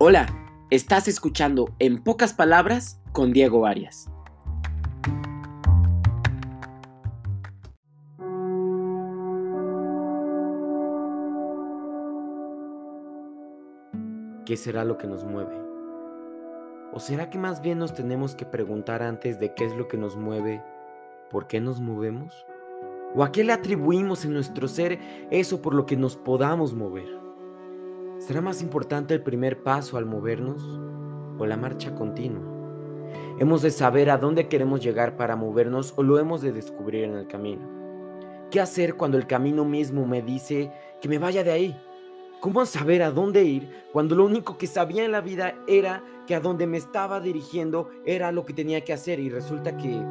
Hola, estás escuchando En pocas palabras con Diego Arias. ¿Qué será lo que nos mueve? ¿O será que más bien nos tenemos que preguntar antes de qué es lo que nos mueve, por qué nos movemos? ¿O a qué le atribuimos en nuestro ser eso por lo que nos podamos mover? ¿Será más importante el primer paso al movernos o la marcha continua? ¿Hemos de saber a dónde queremos llegar para movernos o lo hemos de descubrir en el camino? ¿Qué hacer cuando el camino mismo me dice que me vaya de ahí? ¿Cómo saber a dónde ir cuando lo único que sabía en la vida era que a dónde me estaba dirigiendo era lo que tenía que hacer y resulta que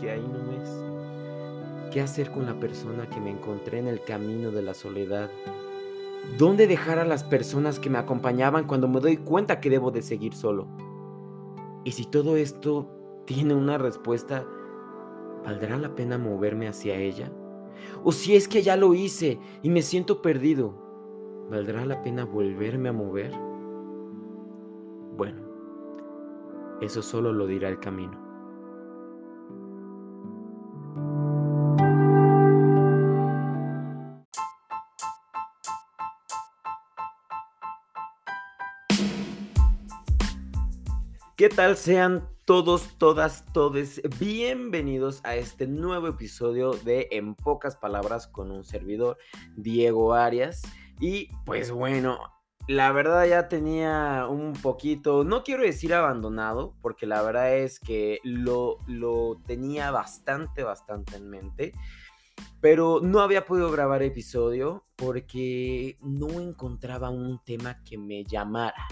que ahí no es? ¿Qué hacer con la persona que me encontré en el camino de la soledad? ¿Dónde dejar a las personas que me acompañaban cuando me doy cuenta que debo de seguir solo? Y si todo esto tiene una respuesta, ¿valdrá la pena moverme hacia ella? O si es que ya lo hice y me siento perdido, ¿valdrá la pena volverme a mover? Bueno, eso solo lo dirá el camino. ¿Qué tal? Sean todos, todas, todes bienvenidos a este nuevo episodio de En pocas palabras con un servidor, Diego Arias. Y pues bueno, la verdad ya tenía un poquito, no quiero decir abandonado, porque la verdad es que lo, lo tenía bastante, bastante en mente. Pero no había podido grabar episodio porque no encontraba un tema que me llamara.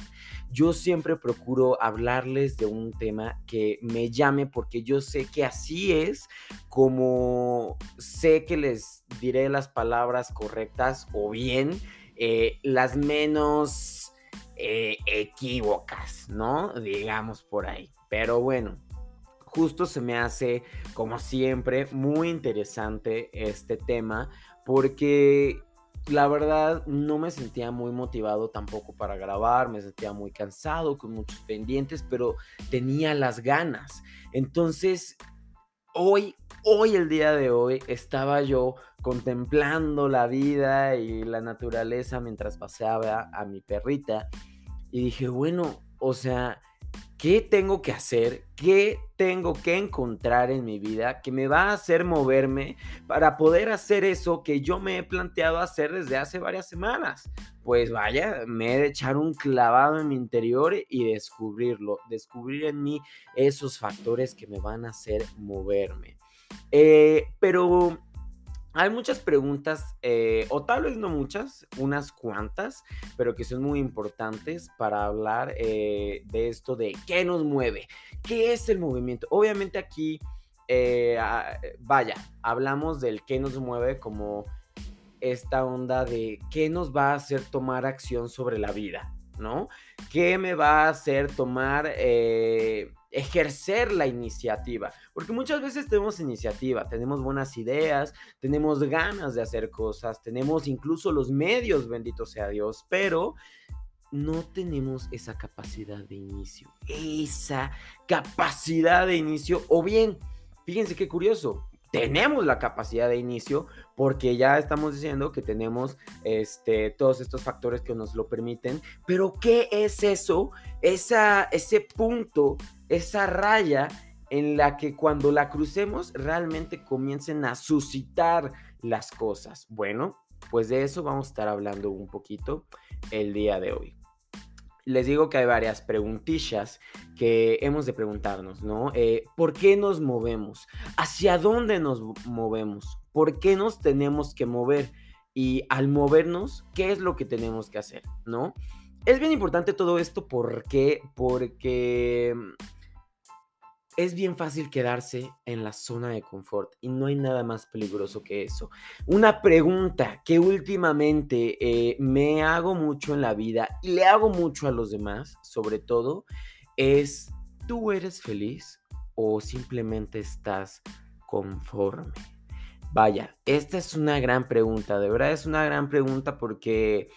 Yo siempre procuro hablarles de un tema que me llame porque yo sé que así es como sé que les diré las palabras correctas o bien eh, las menos eh, equívocas, ¿no? Digamos por ahí. Pero bueno, justo se me hace, como siempre, muy interesante este tema porque la verdad no me sentía muy motivado tampoco para grabar, me sentía muy cansado, con muchos pendientes, pero tenía las ganas. Entonces, hoy, hoy, el día de hoy, estaba yo contemplando la vida y la naturaleza mientras paseaba a mi perrita y dije, bueno, o sea, ¿Qué tengo que hacer? ¿Qué tengo que encontrar en mi vida que me va a hacer moverme para poder hacer eso que yo me he planteado hacer desde hace varias semanas? Pues vaya, me he de echar un clavado en mi interior y descubrirlo, descubrir en mí esos factores que me van a hacer moverme. Eh, pero hay muchas preguntas, eh, o tal vez no muchas, unas cuantas, pero que son muy importantes para hablar eh, de esto de qué nos mueve, qué es el movimiento. Obviamente aquí, eh, ah, vaya, hablamos del qué nos mueve como esta onda de qué nos va a hacer tomar acción sobre la vida, ¿no? ¿Qué me va a hacer tomar ejercer la iniciativa, porque muchas veces tenemos iniciativa, tenemos buenas ideas, tenemos ganas de hacer cosas, tenemos incluso los medios, bendito sea Dios, pero no tenemos esa capacidad de inicio, esa capacidad de inicio, o bien, fíjense qué curioso, tenemos la capacidad de inicio porque ya estamos diciendo que tenemos este, todos estos factores que nos lo permiten, pero ¿qué es eso? Esa, ese punto, esa raya en la que cuando la crucemos realmente comiencen a suscitar las cosas. Bueno, pues de eso vamos a estar hablando un poquito el día de hoy les digo que hay varias preguntillas que hemos de preguntarnos, ¿no? Eh, ¿Por qué nos movemos? ¿Hacia dónde nos movemos? ¿Por qué nos tenemos que mover? Y al movernos, ¿qué es lo que tenemos que hacer, ¿no? Es bien importante todo esto porque, porque es bien fácil quedarse en la zona de confort y no hay nada más peligroso que eso. Una pregunta que últimamente eh, me hago mucho en la vida y le hago mucho a los demás, sobre todo, es, ¿tú eres feliz o simplemente estás conforme? Vaya, esta es una gran pregunta, de verdad es una gran pregunta porque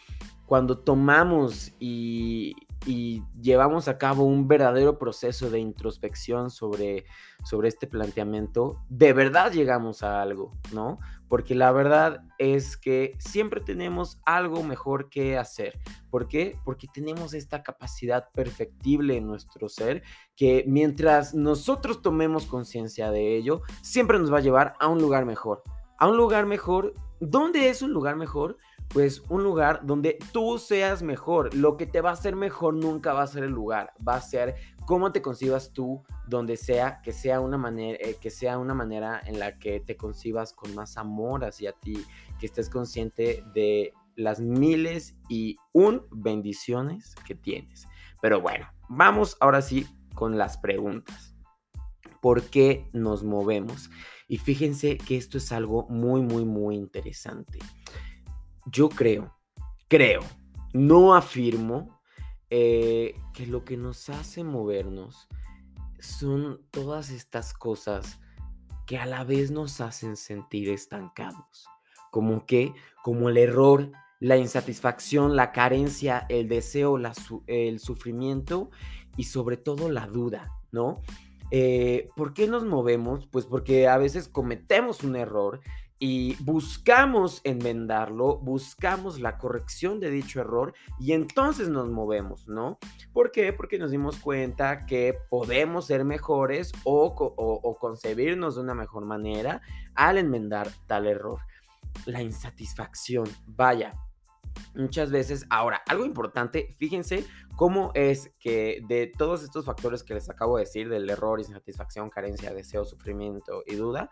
cuando tomamos y, y llevamos a cabo un verdadero proceso de introspección sobre, sobre este planteamiento, de verdad llegamos a algo, ¿no? Porque la verdad es que siempre tenemos algo mejor que hacer. ¿Por qué? Porque tenemos esta capacidad perfectible en nuestro ser que mientras nosotros tomemos conciencia de ello, siempre nos va a llevar a un lugar mejor. A un lugar mejor. ¿Dónde es un lugar mejor? Pues un lugar donde tú seas mejor. Lo que te va a hacer mejor nunca va a ser el lugar, va a ser cómo te concibas tú donde sea, que sea una manera, eh, que sea una manera en la que te concibas con más amor hacia ti, que estés consciente de las miles y un bendiciones que tienes. Pero bueno, vamos ahora sí con las preguntas. ¿Por qué nos movemos? Y fíjense que esto es algo muy, muy, muy interesante yo creo, creo, no afirmo eh, que lo que nos hace movernos son todas estas cosas que a la vez nos hacen sentir estancados. Como que, como el error, la insatisfacción, la carencia, el deseo, el sufrimiento y sobre todo la duda, ¿no? Eh, ¿Por qué nos movemos? Pues porque a veces cometemos un error y buscamos enmendarlo, buscamos la corrección de dicho error y entonces nos movemos, ¿no? ¿Por qué? Porque nos dimos cuenta que podemos ser mejores o, concebirnos de una mejor manera al enmendar tal error. La insatisfacción, vaya, muchas veces. Ahora, algo importante, fíjense cómo es que de todos estos factores que les acabo de decir, del error, insatisfacción, carencia, deseo, sufrimiento y duda,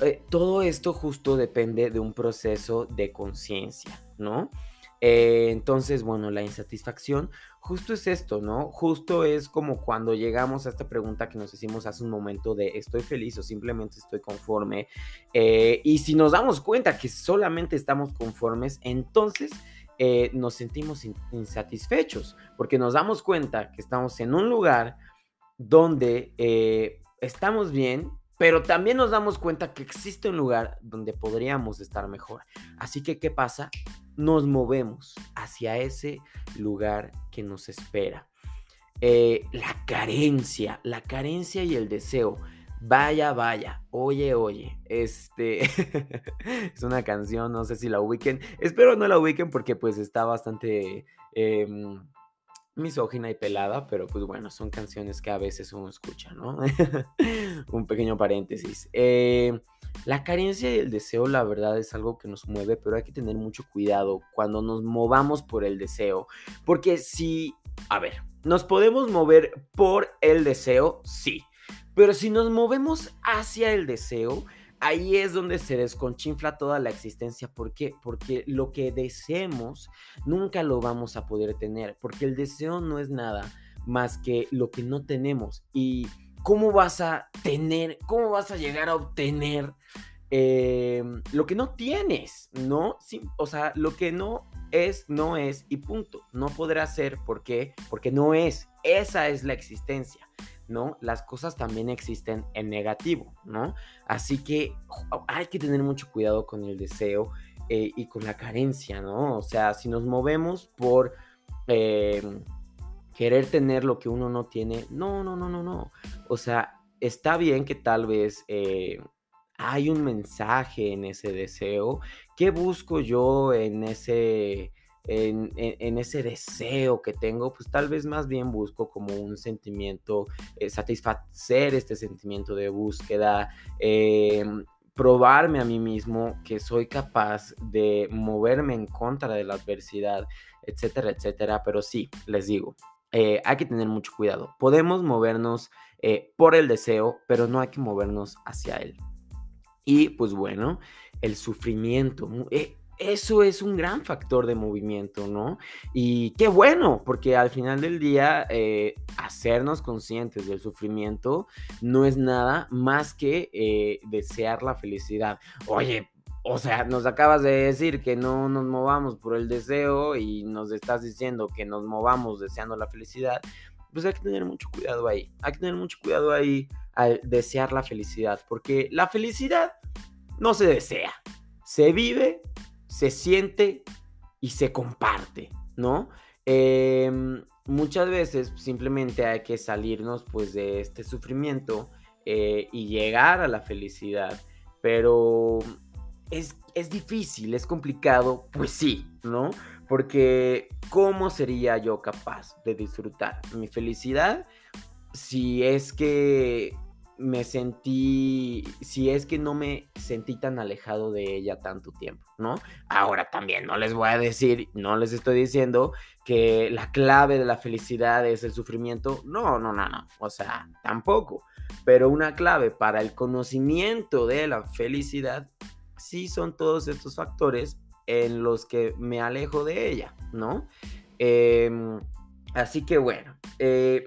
eh, todo esto justo depende de un proceso de conciencia, ¿no? Eh, entonces, bueno, la insatisfacción justo es esto, ¿no? Justo es como cuando llegamos a esta pregunta que nos hicimos hace un momento de estoy feliz o simplemente estoy conforme. Eh, y si nos damos cuenta que solamente estamos conformes, entonces nos sentimos insatisfechos, porque nos damos cuenta que estamos en un lugar donde estamos bien, pero también nos damos cuenta que existe un lugar donde podríamos estar mejor. Así que, ¿qué pasa? Nos movemos hacia ese lugar que nos espera. Eh, la carencia, la carencia y el deseo. Vaya, vaya, oye, oye, este es una canción, no sé si la ubiquen, espero no la ubiquen porque pues está bastante em, misógina y pelada, pero pues bueno, son canciones que a veces uno escucha, ¿no? Un pequeño paréntesis. Eh, la carencia y el deseo, la verdad, es algo que nos mueve, pero hay que tener mucho cuidado cuando nos movamos por el deseo, porque si, a ver, nos podemos mover por el deseo, sí, pero si nos movemos hacia el deseo, ahí es donde se desconchinfla toda la existencia. ¿Por qué? Porque lo que deseemos nunca lo vamos a poder tener, porque el deseo no es nada más que lo que no tenemos. ¿Y cómo vas a tener, cómo vas a llegar a obtener em, lo que no tienes? ¿No? o sea, lo que no es, no es y punto. No podrá ser. ¿Por qué? Porque no es. Esa es la existencia. ¿No? Las cosas también existen en negativo, ¿no? Así que hay que tener mucho cuidado con el deseo eh, y con la carencia, ¿no? O sea, si nos movemos por em, querer tener lo que uno no tiene, no, no, no, no, no. O sea, está bien que tal vez... Eh, hay un mensaje en ese deseo. ¿Qué busco yo en ese en, ese deseo que tengo, pues tal vez más bien busco como un sentimiento, eh, satisfacer este sentimiento de búsqueda, em, probarme a mí mismo que soy capaz de moverme en contra de la adversidad, etcétera, etcétera. Pero sí, les digo, eh, hay que tener mucho cuidado. Podemos movernos eh, por el deseo, pero no hay que movernos hacia él. Y pues bueno, el sufrimiento eso es un gran factor de movimiento, ¿no? Y qué bueno, porque al final del día, eh, hacernos conscientes del sufrimiento no es nada más que eh, desear la felicidad. Oye, o sea, nos acabas de decir que no nos movamos por el deseo y nos estás diciendo que nos movamos deseando la felicidad. Pues hay que tener mucho cuidado ahí. Hay que tener mucho cuidado ahí al desear la felicidad, porque la felicidad no se desea, se vive se siente y se comparte, ¿no? Em, muchas veces simplemente hay que salirnos pues de este sufrimiento eh, y llegar a la felicidad, pero es, es difícil, es complicado, pues sí, ¿no? Porque ¿cómo sería yo capaz de disfrutar mi felicidad si es que me sentí, si es que no me sentí tan alejado de ella tanto tiempo, ¿no? Ahora también no les voy a decir, no les estoy diciendo que la clave de la felicidad es el sufrimiento, no, no, no, no, o sea, tampoco, pero una clave para el conocimiento de la felicidad, sí son todos estos factores en los que me alejo de ella, ¿no? Em, así que bueno, eh,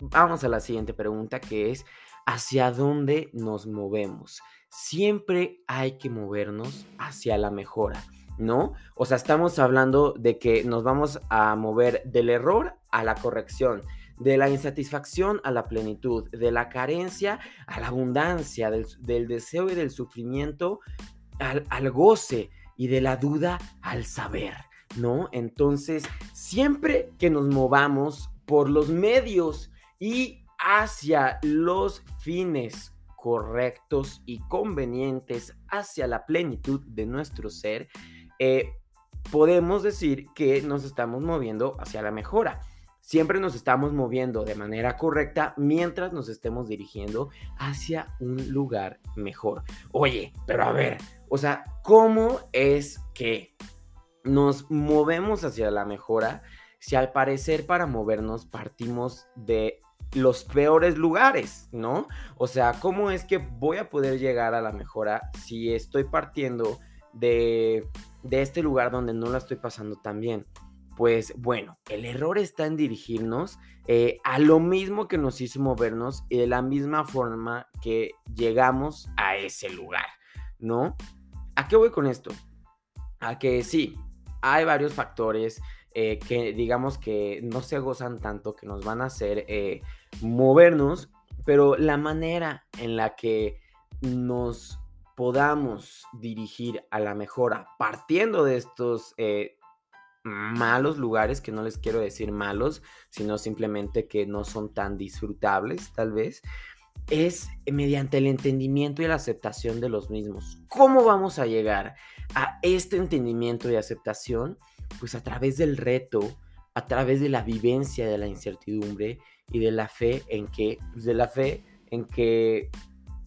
vamos a la siguiente pregunta que es, hacia dónde nos movemos. Siempre hay que movernos hacia la mejora, ¿no? O sea, estamos hablando de que nos vamos a mover del error a la corrección, de la insatisfacción a la plenitud, de la carencia a la abundancia, del, deseo y del sufrimiento al, al goce y de la duda al saber, ¿no? Entonces, siempre que nos movamos por los medios y hacia los fines correctos y convenientes, hacia la plenitud de nuestro ser, eh, podemos decir que nos estamos moviendo hacia la mejora. Siempre nos estamos moviendo de manera correcta mientras nos estemos dirigiendo hacia un lugar mejor. Oye, pero a ver, o sea, ¿cómo es que nos movemos hacia la mejora si al parecer para movernos partimos de los peores lugares, ¿no? O sea, ¿cómo es que voy a poder llegar a la mejora si estoy partiendo de, este lugar donde no la estoy pasando tan bien? Pues bueno, el error está en dirigirnos eh, a lo mismo que nos hizo movernos y de la misma forma que llegamos a ese lugar, ¿no? ¿A qué voy con esto? A que sí, hay varios factores eh, que digamos que no se gozan tanto, que nos van a hacer eh, movernos, pero la manera en la que nos podamos dirigir a la mejora partiendo de estos eh, malos lugares, que no les quiero decir malos, sino simplemente que no son tan disfrutables tal vez, es mediante el entendimiento y la aceptación de los mismos. ¿Cómo vamos a llegar a este entendimiento y aceptación? Pues a través del reto, a través de la vivencia de la incertidumbre y de la fe en que, pues, de la fe en que,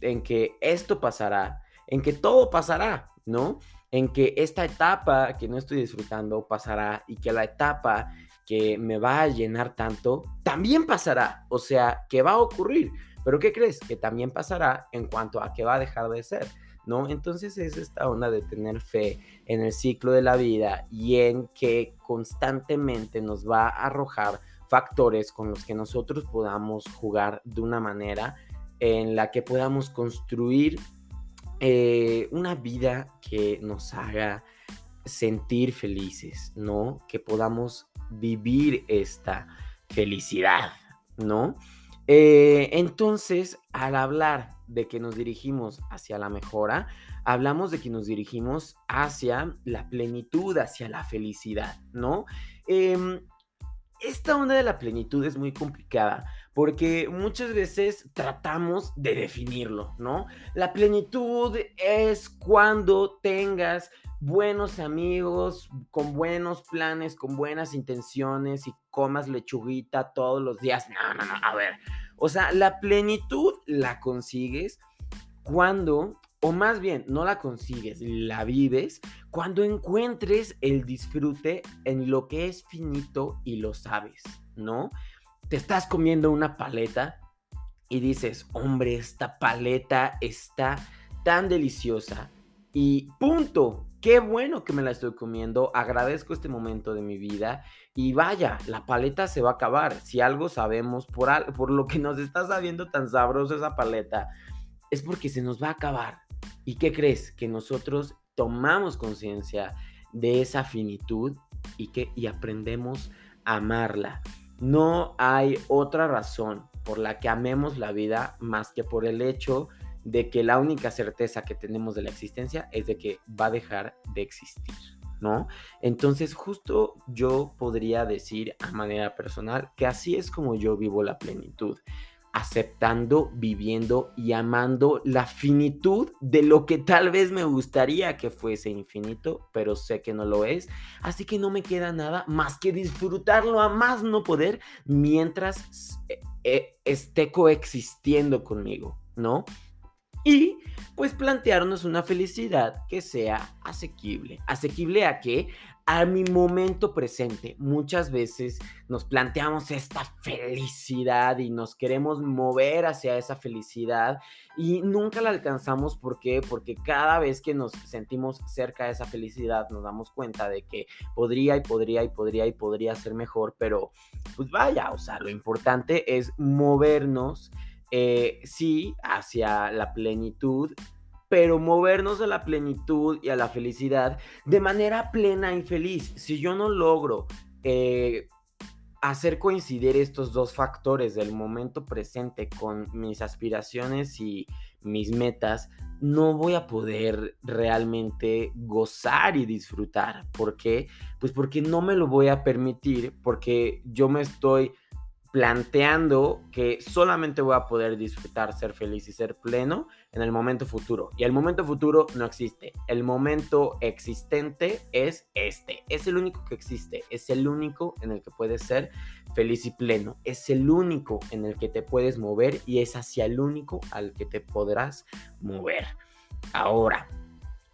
en que esto pasará, en que todo pasará, ¿no? En que esta etapa que no estoy disfrutando pasará y que la etapa que me va a llenar tanto también pasará, o sea, que va a ocurrir. Pero ¿qué crees? Que también pasará en cuanto a que va a dejar de ser. ¿No? Entonces es esta onda de tener fe en el ciclo de la vida y en que constantemente nos va a arrojar factores con los que nosotros podamos jugar de una manera en la que podamos construir eh, una vida que nos haga sentir felices, ¿no? Que podamos vivir esta felicidad, ¿no? Eh, entonces, al hablar de que nos dirigimos hacia la mejora, hablamos de que nos dirigimos hacia la plenitud, hacia la felicidad, ¿no? Em, esta onda de la plenitud es muy complicada porque muchas veces tratamos de definirlo, ¿no? La plenitud es cuando tengas buenos amigos, con buenos planes, con buenas intenciones y comas lechuguita todos los días. No, no, no, a ver, o sea, la plenitud la consigues cuando, o más bien, no la consigues, la vives cuando encuentres el disfrute en lo que es finito y lo sabes, ¿no? Te estás comiendo una paleta y dices, hombre, esta paleta está tan deliciosa y punto, qué bueno que me la estoy comiendo, agradezco este momento de mi vida y vaya, la paleta se va a acabar. Si algo sabemos, por, por lo que nos está sabiendo tan sabroso esa paleta, es porque se nos va a acabar. ¿Y qué crees? Que nosotros tomamos conciencia de esa finitud y, que, y aprendemos a amarla. No hay otra razón por la que amemos la vida más que por el hecho de que la única certeza que tenemos de la existencia es de que va a dejar de existir, ¿no? Entonces justo yo podría decir a manera personal que así es como yo vivo la plenitud aceptando, viviendo y amando la finitud de lo que tal vez me gustaría que fuese infinito, pero sé que no lo es. Así que no me queda nada más que disfrutarlo a más no poder mientras eh, eh, esté coexistiendo conmigo, ¿no? Y pues plantearnos una felicidad que sea asequible. ¿Asequible a qué? A mi momento presente. Muchas veces nos planteamos esta felicidad y nos queremos mover hacia esa felicidad y nunca la alcanzamos. ¿Por qué? Porque cada vez que nos sentimos cerca de esa felicidad nos damos cuenta de que podría y podría y podría y podría ser mejor, pero pues vaya, o sea, lo importante es movernos eh, sí, hacia la plenitud, pero movernos de la plenitud y a la felicidad de manera plena y feliz. Si yo no logro eh, hacer coincidir estos dos factores del momento presente con mis aspiraciones y mis metas, no voy a poder realmente gozar y disfrutar. ¿Por qué? Pues porque no me lo voy a permitir, porque yo me estoy planteando que solamente voy a poder disfrutar, ser feliz y ser pleno en el momento futuro. Y el momento futuro no existe. El momento existente es este. Es el único que existe. Es el único en el que puedes ser feliz y pleno. Es el único en el que te puedes mover y es hacia el único al que te podrás mover. Ahora,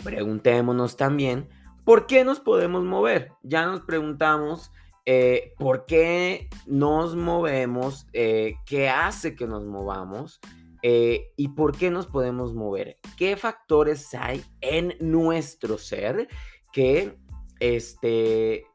preguntémonos también, ¿por qué nos podemos mover? Ya nos preguntamos eh, por qué nos movemos, eh, qué hace que nos movamos eh, y por qué nos podemos mover. ¿Qué factores hay en nuestro ser que este,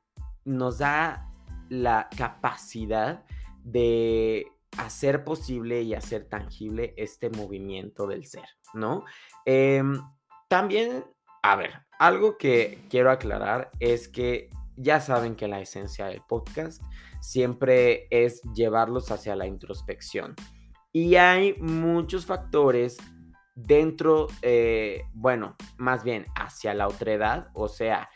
nos da la capacidad de hacer posible y hacer tangible este movimiento del ser, ¿no? Em, también, a ver, algo que quiero aclarar es que ya saben que la esencia del podcast siempre es llevarlos hacia la introspección. Y hay muchos factores dentro, eh, bueno, más bien hacia la otredad, o sea,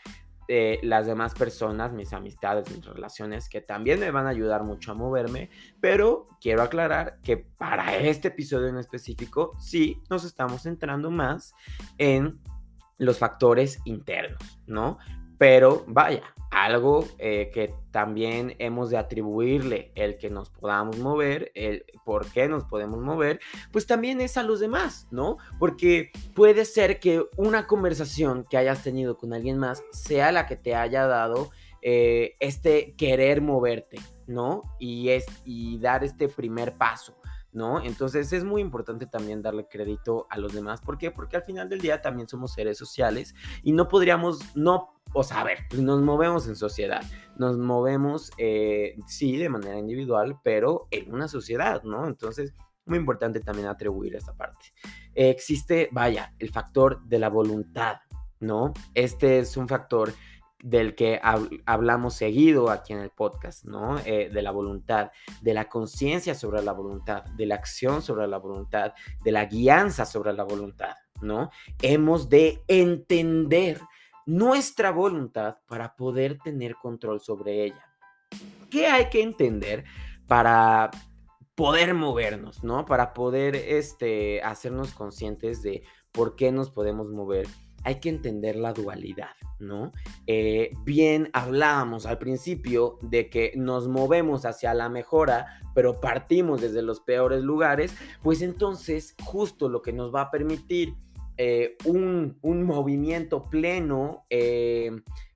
eh, las demás personas, mis amistades, mis relaciones, que también me van a ayudar mucho a moverme, pero quiero aclarar que para este episodio en específico, sí nos estamos centrando más en los factores internos, ¿no? Pero vaya, algo eh, que también hemos de atribuirle el que nos podamos mover, el por qué nos podemos mover, pues también es a los demás, ¿no? Porque puede ser que una conversación que hayas tenido con alguien más sea la que te haya dado eh, este querer moverte, ¿no? Y, es, y dar este primer paso. ¿No? Entonces es muy importante también darle crédito a los demás. ¿Por qué? Porque al final del día también somos seres sociales y no podríamos, no o sea, a ver, pues nos movemos en sociedad, nos movemos, eh, sí, de manera individual, pero en una sociedad, ¿no? Entonces, muy importante también atribuir esta parte. existe, vaya, el factor de la voluntad, ¿no? Este es un factor del que hablamos seguido aquí en el podcast, ¿no? Eh, de la voluntad, de la conciencia sobre la voluntad, de la acción sobre la voluntad, de la guianza sobre la voluntad, ¿no? Hemos de entender nuestra voluntad para poder tener control sobre ella. ¿Qué hay que entender para poder movernos, ¿no? Para poder este, hacernos conscientes de por qué nos podemos mover. Hay que entender la dualidad, ¿no? Eh, bien hablábamos al principio de que nos movemos hacia la mejora, pero partimos desde los peores lugares, pues entonces justo lo que nos va a permitir eh, un, movimiento pleno, eh,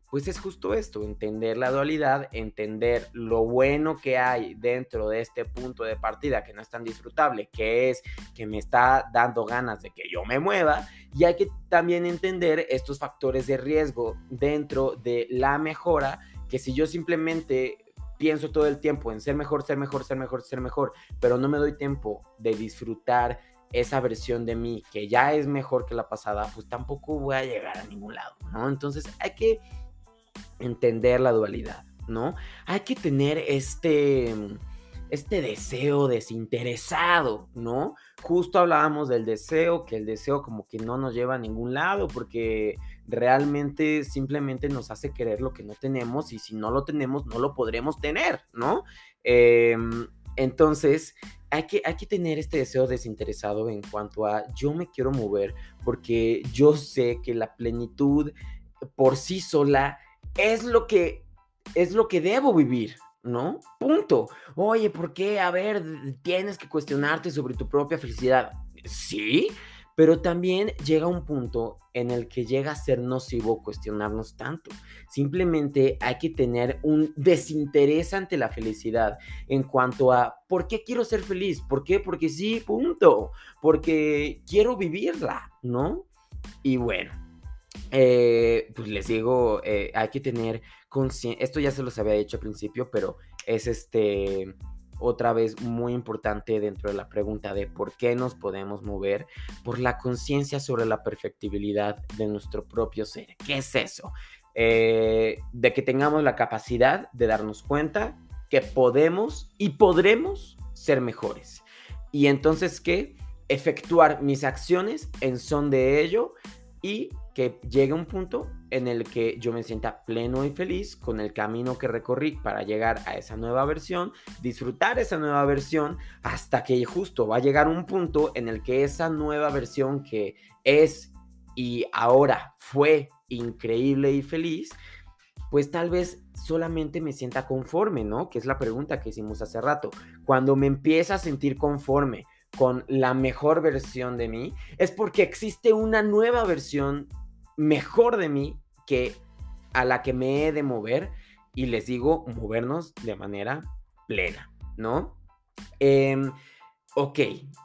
pues es justo esto, entender la dualidad, entender lo bueno que hay dentro de este punto de partida que no es tan disfrutable, que es que me está dando ganas de que yo me mueva, y hay que también entender estos factores de riesgo dentro de la mejora, que si yo simplemente pienso todo el tiempo en ser mejor, ser mejor, ser mejor, ser mejor, pero no me doy tiempo de disfrutar esa versión de mí que ya es mejor que la pasada, pues tampoco voy a llegar a ningún lado, ¿no? Entonces hay que entender la dualidad, ¿no? Hay que tener este, este deseo desinteresado, ¿no? Justo hablábamos del deseo, que el deseo como que no nos lleva a ningún lado porque realmente simplemente nos hace querer lo que no tenemos y si no lo tenemos no lo podremos tener, ¿no? Em, entonces, hay que, hay que tener este deseo desinteresado en cuanto a yo me quiero mover porque yo sé que la plenitud por sí sola es lo que es lo que debo vivir, ¿no? Punto. Oye, ¿por qué? A ver, tienes que cuestionarte sobre tu propia felicidad. Sí, pero también llega un punto en el que llega a ser nocivo cuestionarnos tanto. Simplemente hay que tener un desinterés ante la felicidad en cuanto a ¿por qué quiero ser feliz? ¿Por qué? Porque sí, punto. Porque quiero vivirla, ¿no? Y bueno, eh, pues les digo, eh, hay que tener conciencia, esto ya se los había dicho al principio, pero es este otra vez muy importante dentro de la pregunta de por qué nos podemos mover, por la conciencia sobre la perfectibilidad de nuestro propio ser. ¿Qué es eso? Eh, de que tengamos la capacidad de darnos cuenta que podemos y podremos ser mejores. Y entonces, ¿qué? Efectuar mis acciones en son de ello y que llegue un punto en el que yo me sienta pleno y feliz con el camino que recorrí para llegar a esa nueva versión, disfrutar esa nueva versión hasta que justo va a llegar un punto en el que esa nueva versión que es y ahora fue increíble y feliz, pues tal vez solamente me sienta conforme, ¿no? Que es la pregunta que hicimos hace rato. Cuando me empieza a sentir conforme con la mejor versión de mí, es porque existe una nueva versión mejor de mí que a la que me he de mover y les digo movernos de manera plena, ¿no? Em, ok,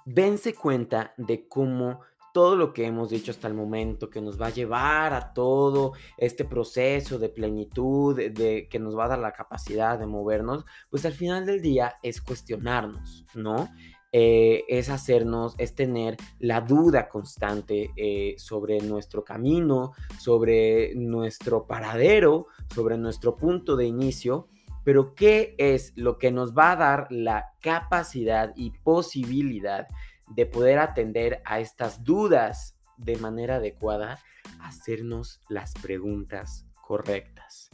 dense cuenta de cómo todo lo que hemos dicho hasta el momento, que nos va a llevar a todo este proceso de plenitud, de, que nos va a dar la capacidad de movernos, pues al final del día es cuestionarnos, ¿no? Eh, es hacernos, es tener la duda constante eh, sobre nuestro camino, sobre nuestro paradero, sobre nuestro punto de inicio, pero ¿qué es lo que nos va a dar la capacidad y posibilidad de poder atender a estas dudas de manera adecuada? Hacernos las preguntas correctas.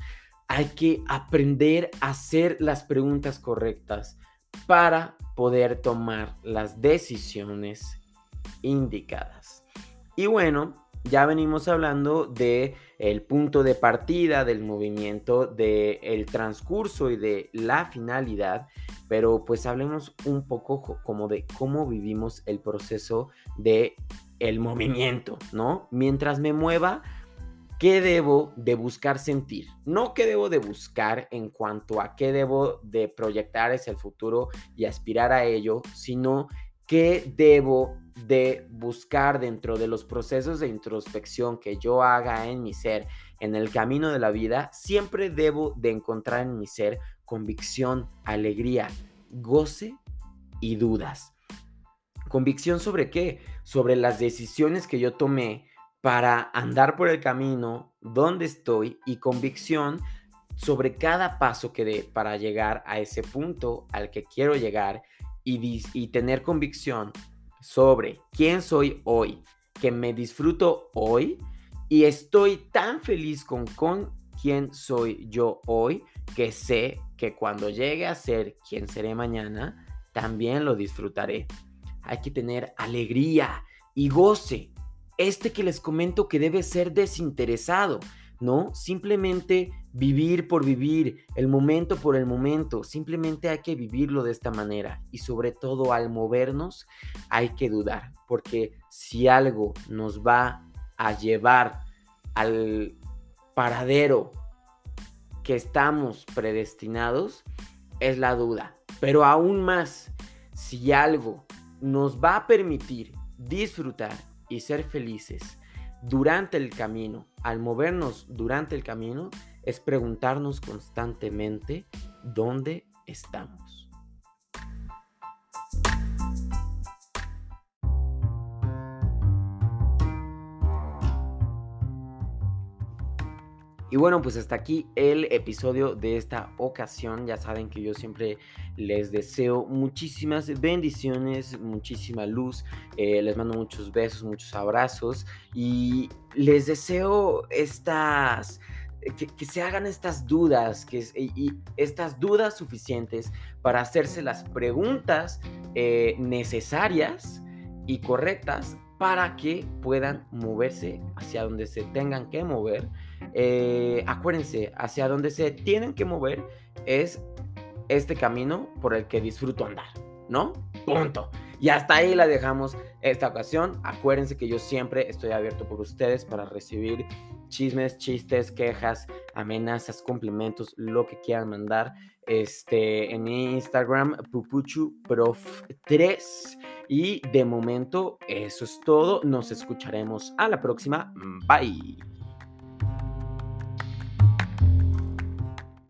Hay que aprender a hacer las preguntas correctas para poder tomar las decisiones indicadas. Y bueno, ya venimos hablando de el punto de partida del movimiento, del el transcurso y de la finalidad, pero pues hablemos un poco como de cómo vivimos el proceso de el movimiento, ¿no? Mientras me mueva, qué debo de buscar sentir, no qué debo de buscar en cuanto a qué debo de proyectar hacia el futuro y aspirar a ello, sino qué debo de buscar dentro de los procesos de introspección que yo haga en mi ser, en el camino de la vida, siempre debo de encontrar en mi ser convicción, alegría, goce y dudas. ¿Convicción sobre qué? Sobre las decisiones que yo tomé para andar por el camino donde estoy y convicción sobre cada paso que dé para llegar a ese punto al que quiero llegar y, y tener convicción sobre quién soy hoy, que me disfruto hoy y estoy tan feliz con, con quién soy yo hoy que sé que cuando llegue a ser quien seré mañana, también lo disfrutaré. Hay que tener alegría y goce este que les comento que debe ser desinteresado, ¿no? Simplemente vivir por vivir, el momento por el momento, simplemente hay que vivirlo de esta manera y sobre todo al movernos hay que dudar, porque si algo nos va a llevar al paradero que estamos predestinados, es la duda. Pero aún más, si algo nos va a permitir disfrutar y ser felices durante el camino, al movernos durante el camino, es preguntarnos constantemente dónde estamos. Y bueno, pues hasta aquí el episodio de esta ocasión. Ya saben que yo siempre les deseo muchísimas bendiciones, muchísima luz. Eh, les mando muchos besos, muchos abrazos. Y les deseo estas... Que, se hagan estas dudas, que, y, estas dudas suficientes para hacerse las preguntas eh, necesarias y correctas para que puedan moverse hacia donde se tengan que mover. Eh, acuérdense, hacia donde se tienen que mover es este camino por el que disfruto andar, ¿no? Punto. Y hasta ahí la dejamos esta ocasión. Acuérdense que yo siempre estoy abierto por ustedes para recibir chismes, chistes, quejas, amenazas, complementos, lo que quieran mandar. Este, en mi Instagram, pupuchuprof3. Y de momento, eso es todo. Nos escucharemos a la próxima. Bye.